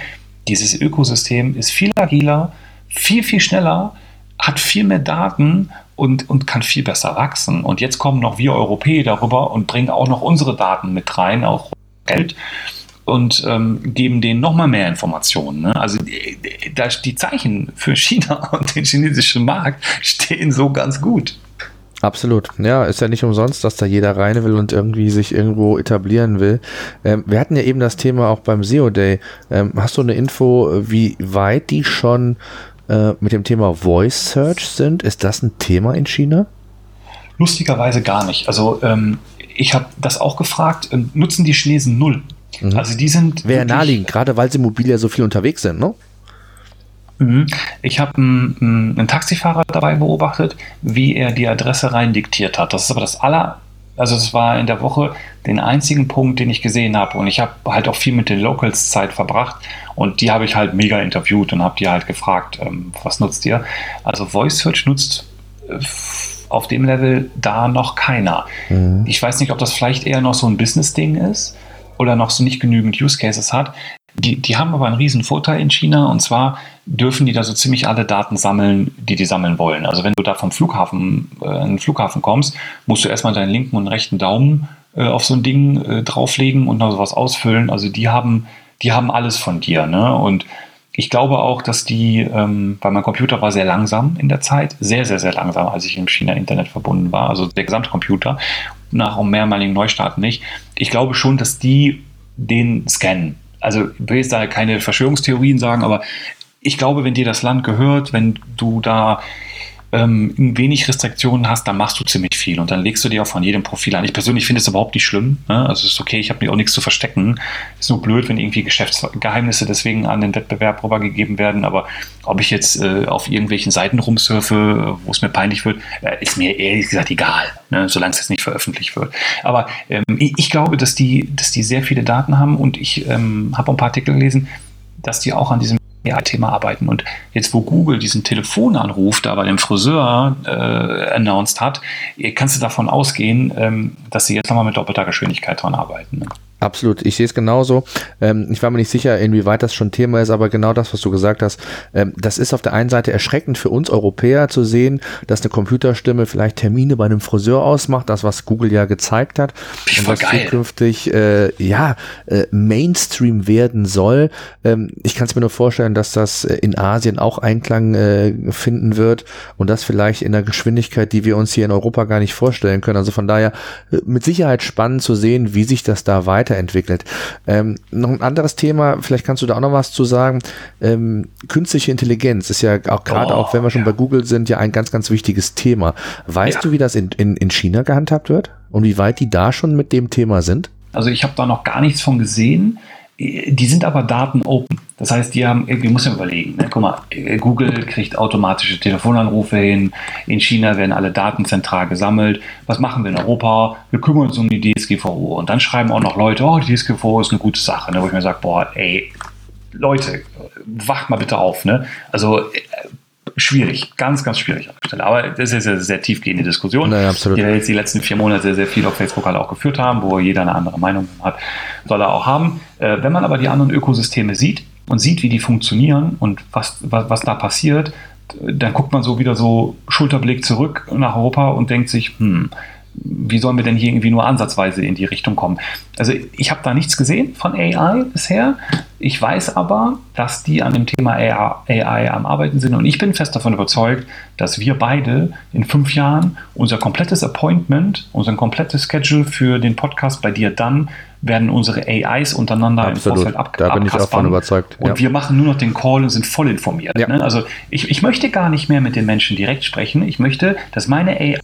Dieses Ökosystem ist viel agiler, viel, viel schneller, hat viel mehr Daten und, und kann viel besser wachsen. Und jetzt kommen noch wir Europäer darüber und bringen auch noch unsere Daten mit rein, auch Geld und ähm, geben denen nochmal mehr Informationen. Ne? Also die, die Zeichen für China und den chinesischen Markt stehen so ganz gut. Absolut. Ja, ist ja nicht umsonst, dass da jeder rein will und irgendwie sich irgendwo etablieren will. Ähm, wir hatten ja eben das Thema auch beim SEO Day. Ähm, hast du eine Info, wie weit die schon äh, mit dem Thema Voice Search sind? Ist das ein Thema in China? Lustigerweise gar nicht. Also ähm, ich habe das auch gefragt. Ähm, nutzen die Chinesen null? Mhm. Also die sind. Wäre naheliegend, gerade weil sie mobil ja so viel unterwegs sind, ne? Mhm. Ich habe einen, einen Taxifahrer dabei beobachtet, wie er die Adresse rein diktiert hat. Das ist aber das aller, also es war in der Woche den einzigen Punkt, den ich gesehen habe. Und ich habe halt auch viel mit den Locals Zeit verbracht und die habe ich halt mega interviewt und habe die halt gefragt, ähm, was nutzt ihr? Also Voice Search nutzt äh, auf dem Level da noch keiner. Mhm. Ich weiß nicht, ob das vielleicht eher noch so ein Business-Ding ist oder noch so nicht genügend Use Cases hat. Die, die haben aber einen riesen Vorteil in China und zwar dürfen die da so ziemlich alle Daten sammeln, die die sammeln wollen. Also wenn du da vom Flughafen, äh, einen Flughafen kommst, musst du erstmal deinen linken und rechten Daumen äh, auf so ein Ding äh, drauflegen und noch sowas ausfüllen. Also die haben, die haben alles von dir. Ne? Und ich glaube auch, dass die, ähm, weil mein Computer war sehr langsam in der Zeit, sehr, sehr, sehr langsam, als ich im China-Internet verbunden war, also der gesamte Computer, nach einem mehrmaligen Neustarten nicht. Ich glaube schon, dass die den scannen also ich will jetzt da keine Verschwörungstheorien sagen, aber ich glaube, wenn dir das Land gehört, wenn du da ähm, wenig Restriktionen hast, dann machst du ziemlich viel und dann legst du dir auch von jedem Profil an. Ich persönlich finde es überhaupt nicht schlimm. Ne? Also es ist okay, ich habe mir auch nichts zu verstecken. Ist nur blöd, wenn irgendwie Geschäftsgeheimnisse deswegen an den Wettbewerb rübergegeben werden. Aber ob ich jetzt äh, auf irgendwelchen Seiten rumsurfe, wo es mir peinlich wird, äh, ist mir ehrlich gesagt egal, ne? solange es jetzt nicht veröffentlicht wird. Aber ähm, ich, ich, glaube, dass die, dass die sehr viele Daten haben und ich ähm, habe ein paar Artikel gelesen, dass die auch an diesem AI-Thema arbeiten. Und jetzt, wo Google diesen Telefonanruf da bei dem Friseur äh, announced hat, kannst du davon ausgehen, ähm, dass sie jetzt nochmal mit doppelter Geschwindigkeit dran arbeiten. Ne? Absolut, ich sehe es genauso. Ähm, ich war mir nicht sicher, inwieweit das schon Thema ist, aber genau das, was du gesagt hast, ähm, das ist auf der einen Seite erschreckend für uns Europäer zu sehen, dass eine Computerstimme vielleicht Termine bei einem Friseur ausmacht, das, was Google ja gezeigt hat. und was geil. zukünftig äh, ja, äh, Mainstream werden soll. Ähm, ich kann es mir nur vorstellen, dass das äh, in Asien auch Einklang äh, finden wird und das vielleicht in der Geschwindigkeit, die wir uns hier in Europa gar nicht vorstellen können. Also von daher äh, mit Sicherheit spannend zu sehen, wie sich das da weiter weiterentwickelt. Ähm, noch ein anderes Thema, vielleicht kannst du da auch noch was zu sagen. Ähm, künstliche Intelligenz ist ja auch gerade oh, auch, wenn wir schon ja. bei Google sind, ja ein ganz, ganz wichtiges Thema. Weißt ja. du, wie das in, in, in China gehandhabt wird und wie weit die da schon mit dem Thema sind? Also ich habe da noch gar nichts von gesehen. Die sind aber Daten open. Das heißt, die haben, irgendwie muss ja überlegen, ne? guck mal, Google kriegt automatische Telefonanrufe hin, in China werden alle Daten zentral gesammelt. Was machen wir in Europa? Wir kümmern uns um die DSGVO. Und dann schreiben auch noch Leute, oh, die DSGVO ist eine gute Sache, ne? wo ich mir sage, boah, ey, Leute, wacht mal bitte auf. Ne? Also schwierig, ganz, ganz schwierig an der Stelle. Aber das ist eine sehr tiefgehende Diskussion, naja, die wir jetzt die letzten vier Monate sehr, sehr viel auf Facebook halt auch geführt haben, wo jeder eine andere Meinung hat, soll er auch haben. Äh, wenn man aber die anderen Ökosysteme sieht und sieht, wie die funktionieren und was, was, was da passiert, dann guckt man so wieder so Schulterblick zurück nach Europa und denkt sich, hm, wie sollen wir denn hier irgendwie nur ansatzweise in die Richtung kommen? Also ich habe da nichts gesehen von AI bisher. Ich weiß aber, dass die an dem Thema AI am Arbeiten sind und ich bin fest davon überzeugt, dass wir beide in fünf Jahren unser komplettes Appointment, unser komplettes Schedule für den Podcast bei dir dann werden unsere AIs untereinander Absolut. im Vorfeld ab Da bin ich auch von überzeugt. Und wir machen nur noch den Call und sind voll informiert. Ja. Ne? Also ich, ich möchte gar nicht mehr mit den Menschen direkt sprechen. Ich möchte, dass meine AI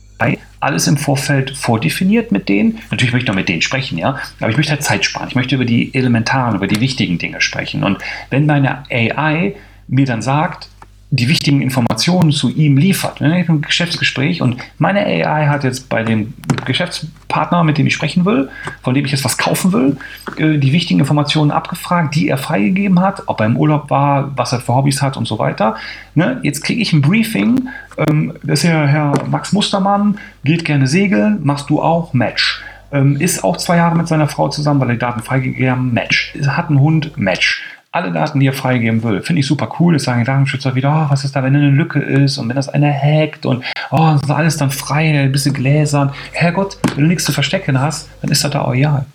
alles im Vorfeld vordefiniert mit denen. Natürlich möchte ich noch mit denen sprechen, ja. Aber ich möchte halt Zeit sparen. Ich möchte über die elementaren, über die wichtigen Dinge sprechen. Und wenn meine AI mir dann sagt, die wichtigen Informationen zu ihm liefert. Wenn ich ein Geschäftsgespräch und meine AI hat jetzt bei dem Geschäftspartner, mit dem ich sprechen will, von dem ich jetzt was kaufen will, äh, die wichtigen Informationen abgefragt, die er freigegeben hat, ob er im Urlaub war, was er für Hobbys hat und so weiter. Ne, jetzt kriege ich ein Briefing, ähm, das ist ja Herr Max Mustermann, geht gerne segeln, machst du auch, Match. Ähm, ist auch zwei Jahre mit seiner Frau zusammen, weil er Daten freigegeben haben, Match. Hat einen Hund, Match alle Daten, die er freigeben will. Finde ich super cool. Das sagen die Datenschützer wieder, oh, was ist da, wenn eine Lücke ist und wenn das einer hackt und oh, das ist alles dann frei, ein bisschen gläsern. Herrgott, wenn du nichts zu verstecken hast, dann ist das da auch ja.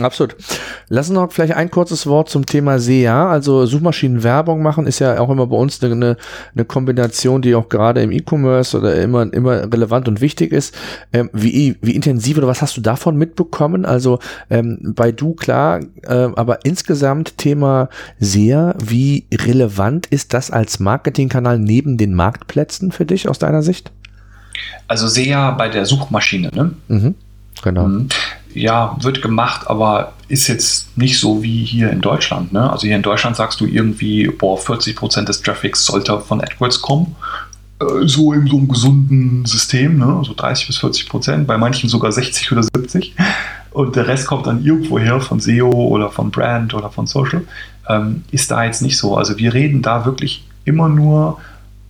Absolut. Lass uns noch vielleicht ein kurzes Wort zum Thema SEA. Also Suchmaschinenwerbung machen ist ja auch immer bei uns eine, eine Kombination, die auch gerade im E-Commerce oder immer, immer relevant und wichtig ist. Ähm, wie, wie intensiv oder was hast du davon mitbekommen? Also ähm, bei du klar, äh, aber insgesamt Thema SEA, wie relevant ist das als Marketingkanal neben den Marktplätzen für dich aus deiner Sicht? Also SEA bei der Suchmaschine, ne? Mhm, genau. Mhm ja, wird gemacht, aber ist jetzt nicht so wie hier in Deutschland. Ne? Also hier in Deutschland sagst du irgendwie, boah, 40% des Traffics sollte von AdWords kommen. Äh, so in so einem gesunden System, ne? so 30 bis 40 Prozent, bei manchen sogar 60 oder 70. Und der Rest kommt dann irgendwo her von SEO oder von Brand oder von Social. Ähm, ist da jetzt nicht so. Also wir reden da wirklich immer nur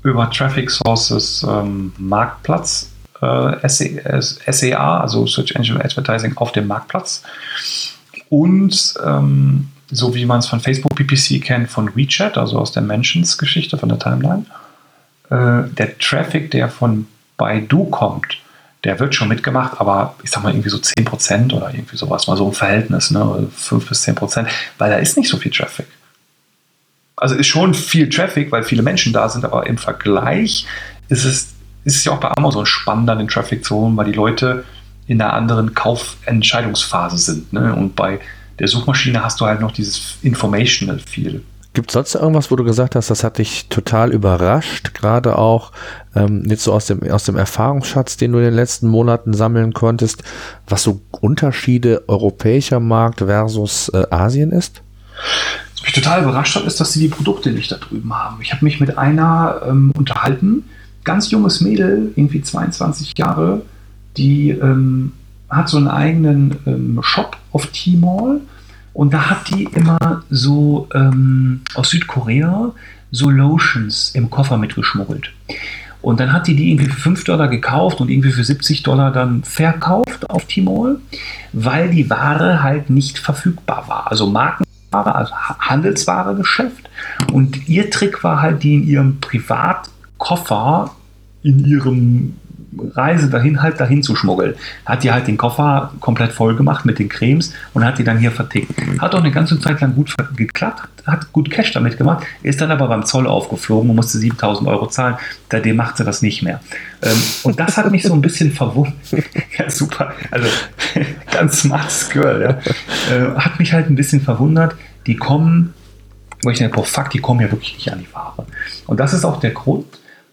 über Traffic Sources ähm, Marktplatz äh, SEA, also Search Engine Advertising auf dem Marktplatz. Und ähm, so wie man es von Facebook PPC kennt, von WeChat, also aus der Mentions-Geschichte, von der Timeline. Äh, der Traffic, der von Baidu kommt, der wird schon mitgemacht, aber ich sag mal irgendwie so 10% oder irgendwie sowas, mal so im Verhältnis, ne? 5 bis 10%, weil da ist nicht so viel Traffic. Also ist schon viel Traffic, weil viele Menschen da sind, aber im Vergleich ist es, ist es ja auch bei Amazon spannender, den Traffic zu holen, weil die Leute in einer anderen Kaufentscheidungsphase sind. Ne? Und bei der Suchmaschine hast du halt noch dieses Informational viel. Gibt es sonst irgendwas, wo du gesagt hast, das hat dich total überrascht, gerade auch ähm, jetzt so aus dem, aus dem Erfahrungsschatz, den du in den letzten Monaten sammeln konntest, was so Unterschiede europäischer Markt versus äh, Asien ist? Was mich total überrascht hat, ist, dass sie die Produkte nicht da drüben haben. Ich habe mich mit einer ähm, unterhalten, ganz junges Mädel, irgendwie 22 Jahre, die ähm, hat so einen eigenen ähm, Shop auf Tmall und da hat die immer so ähm, aus Südkorea so Lotions im Koffer mitgeschmuggelt. Und dann hat die die irgendwie für 5 Dollar gekauft und irgendwie für 70 Dollar dann verkauft auf Tmall, weil die Ware halt nicht verfügbar war. Also Markenware, also Handelsware-Geschäft. Und ihr Trick war halt, die in ihrem Privatkoffer in ihrem Reise dahin halt dahin zu schmuggeln. Hat die halt den Koffer komplett voll gemacht mit den Cremes und hat die dann hier vertickt. Hat auch eine ganze Zeit lang gut geklappt, hat gut Cash damit gemacht, ist dann aber beim Zoll aufgeflogen und musste 7000 Euro zahlen. Seitdem macht sie das nicht mehr. Ähm, und das hat mich so ein bisschen verwundert. ja, super. Also, ganz smartes Girl. Ja. Äh, hat mich halt ein bisschen verwundert. Die kommen, wo ich denke, boah, fuck, die kommen ja wirklich nicht an die Ware. Und das ist auch der Grund,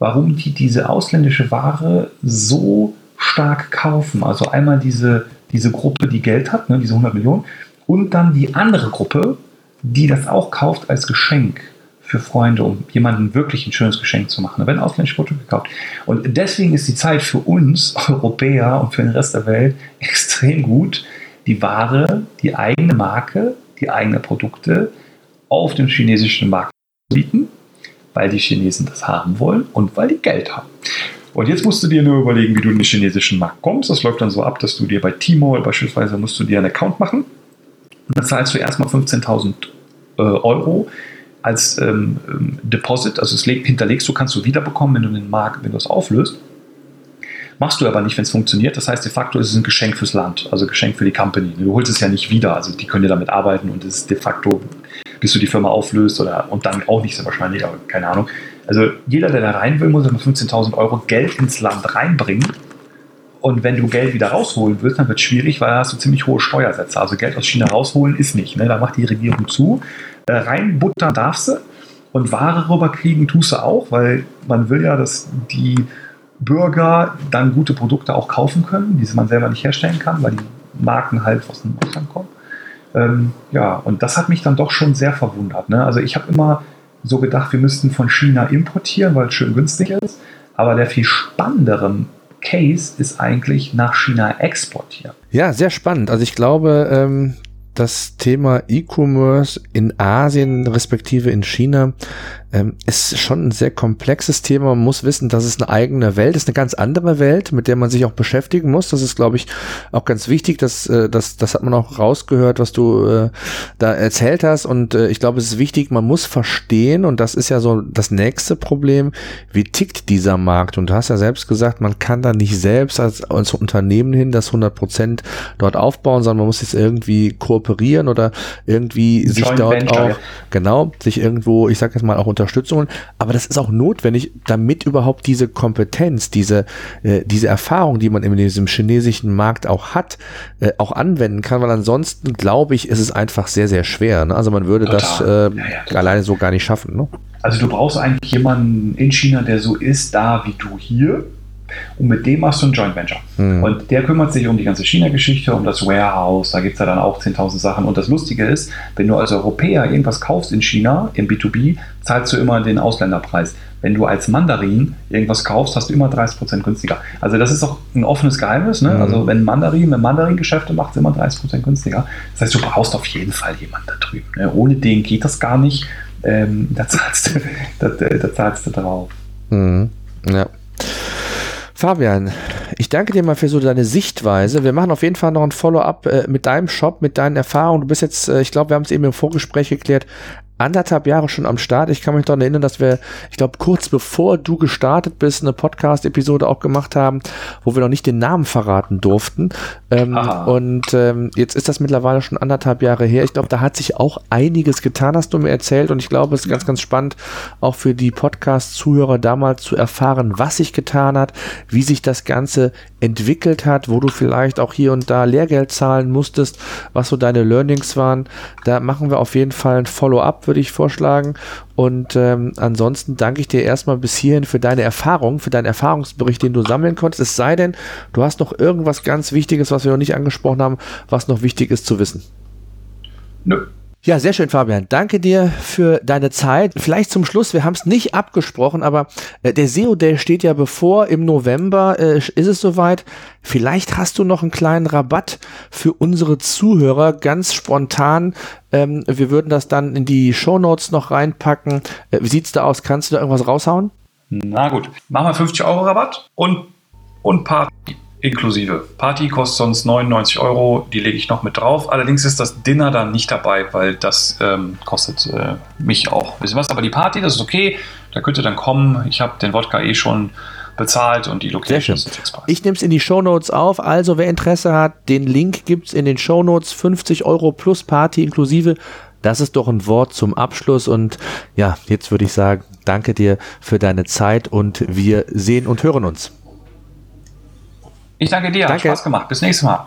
warum die diese ausländische Ware so stark kaufen. Also einmal diese, diese Gruppe, die Geld hat, ne, diese 100 Millionen, und dann die andere Gruppe, die das auch kauft als Geschenk für Freunde, um jemandem wirklich ein schönes Geschenk zu machen. Da werden ausländische Produkte gekauft. Und deswegen ist die Zeit für uns Europäer und für den Rest der Welt extrem gut, die Ware, die eigene Marke, die eigenen Produkte auf dem chinesischen Markt zu bieten weil die Chinesen das haben wollen und weil die Geld haben. Und jetzt musst du dir nur überlegen, wie du in den chinesischen Markt kommst. Das läuft dann so ab, dass du dir bei Tmall beispielsweise musst du dir einen Account machen. Und dann zahlst du erstmal 15.000 äh, Euro als ähm, ähm, Deposit, also es hinterlegst du, kannst du wiederbekommen, wenn du den Markt, wenn du es auflöst. Machst du aber nicht, wenn es funktioniert. Das heißt, de facto ist es ein Geschenk fürs Land, also Geschenk für die Company. Du holst es ja nicht wieder, also die können ja damit arbeiten und es ist de facto bis du die Firma auflöst oder und dann auch nicht so wahrscheinlich, aber keine Ahnung. Also jeder, der da rein will, muss immer 15.000 Euro Geld ins Land reinbringen. Und wenn du Geld wieder rausholen willst, dann wird es schwierig, weil da hast du ziemlich hohe Steuersätze. Also Geld aus China rausholen ist nicht. Ne? Da macht die Regierung zu. Äh, reinbuttern darfst du und Ware rüberkriegen tust du auch, weil man will ja, dass die Bürger dann gute Produkte auch kaufen können, die man selber nicht herstellen kann, weil die Marken halt aus dem Ausland kommen. Ähm, ja, und das hat mich dann doch schon sehr verwundert. Ne? Also ich habe immer so gedacht, wir müssten von China importieren, weil es schön günstig ist. Aber der viel spannendere Case ist eigentlich nach China exportieren. Ja, sehr spannend. Also ich glaube, ähm, das Thema E-Commerce in Asien respektive in China ähm, ist schon ein sehr komplexes Thema. Man muss wissen, dass es eine eigene Welt ist, eine ganz andere Welt, mit der man sich auch beschäftigen muss. Das ist, glaube ich, auch ganz wichtig. dass äh, das, das hat man auch rausgehört, was du äh, da erzählt hast. Und äh, ich glaube, es ist wichtig, man muss verstehen, und das ist ja so das nächste Problem, wie tickt dieser Markt? Und du hast ja selbst gesagt, man kann da nicht selbst als, als Unternehmen hin das 100 Prozent dort aufbauen, sondern man muss jetzt irgendwie kooperieren oder irgendwie Joint sich dort Venture. auch, genau, sich irgendwo, ich sag jetzt mal, auch unter Unterstützung aber das ist auch notwendig, damit überhaupt diese Kompetenz, diese, äh, diese Erfahrung, die man in diesem chinesischen Markt auch hat, äh, auch anwenden kann, weil ansonsten glaube ich, ist es einfach sehr, sehr schwer. Ne? Also man würde total. das äh, ja, ja, alleine so gar nicht schaffen. Ne? Also du brauchst eigentlich jemanden in China, der so ist da wie du hier, Und mit dem machst du ein Joint Venture. Mhm. Und der kümmert sich um die ganze China-Geschichte, um das Warehouse, da gibt es ja dann auch 10.000 Sachen. Und das Lustige ist, wenn du als Europäer irgendwas kaufst in China, im B2B, zahlst du immer den Ausländerpreis. Wenn du als Mandarin irgendwas kaufst, hast du immer 30% günstiger. Also das ist auch ein offenes Geheimnis. Ne? Mhm. Also wenn Mandarin mit Mandarin-Geschäfte macht, es immer 30% günstiger. Das heißt, du brauchst auf jeden Fall jemanden da drüben. Ne? Ohne den geht das gar nicht. Ähm, da, zahlst du, da, da zahlst du drauf. Mhm. Ja. Fabian, ich danke dir mal für so deine Sichtweise. Wir machen auf jeden Fall noch ein Follow-up äh, mit deinem Shop, mit deinen Erfahrungen. Du bist jetzt, äh, ich glaube, wir haben es eben im Vorgespräch geklärt, anderthalb Jahre schon am Start. Ich kann mich daran erinnern, dass wir, ich glaube, kurz bevor du gestartet bist, eine Podcast-Episode auch gemacht haben, wo wir noch nicht den Namen verraten durften. Ähm, und ähm, jetzt ist das mittlerweile schon anderthalb Jahre her. Ich glaube, da hat sich auch einiges getan, hast du mir erzählt. Und ich glaube, es ist ganz, ganz spannend, auch für die Podcast-Zuhörer damals zu erfahren, was sich getan hat, wie sich das Ganze entwickelt hat, wo du vielleicht auch hier und da Lehrgeld zahlen musstest, was so deine Learnings waren. Da machen wir auf jeden Fall ein Follow-up, würde ich vorschlagen. Und ähm, ansonsten danke ich dir erstmal bis hierhin für deine Erfahrung, für deinen Erfahrungsbericht, den du sammeln konntest. Es sei denn, du hast noch irgendwas ganz Wichtiges, was wir noch nicht angesprochen haben, was noch wichtig ist zu wissen. Nö. Ja, sehr schön, Fabian. Danke dir für deine Zeit. Vielleicht zum Schluss, wir haben es nicht abgesprochen, aber äh, der SEO Day steht ja bevor. Im November äh, ist es soweit. Vielleicht hast du noch einen kleinen Rabatt für unsere Zuhörer, ganz spontan. Ähm, wir würden das dann in die Show Notes noch reinpacken. Äh, wie sieht's da aus? Kannst du da irgendwas raushauen? Na gut, machen wir 50 Euro Rabatt und, und Party inklusive. Party kostet sonst 99 Euro, die lege ich noch mit drauf. Allerdings ist das Dinner dann nicht dabei, weil das ähm, kostet äh, mich auch ein bisschen was. Aber die Party, das ist okay, da könnt ihr dann kommen. Ich habe den Wodka eh schon bezahlt und die Location ist Fixpreis. Ich nehme es in die Shownotes auf. Also wer Interesse hat, den Link gibt es in den Shownotes. 50 Euro plus Party inklusive. Das ist doch ein Wort zum Abschluss und ja, jetzt würde ich sagen, danke dir für deine Zeit und wir sehen und hören uns. Ich danke dir, danke. hat Spaß gemacht. Bis nächstes Mal.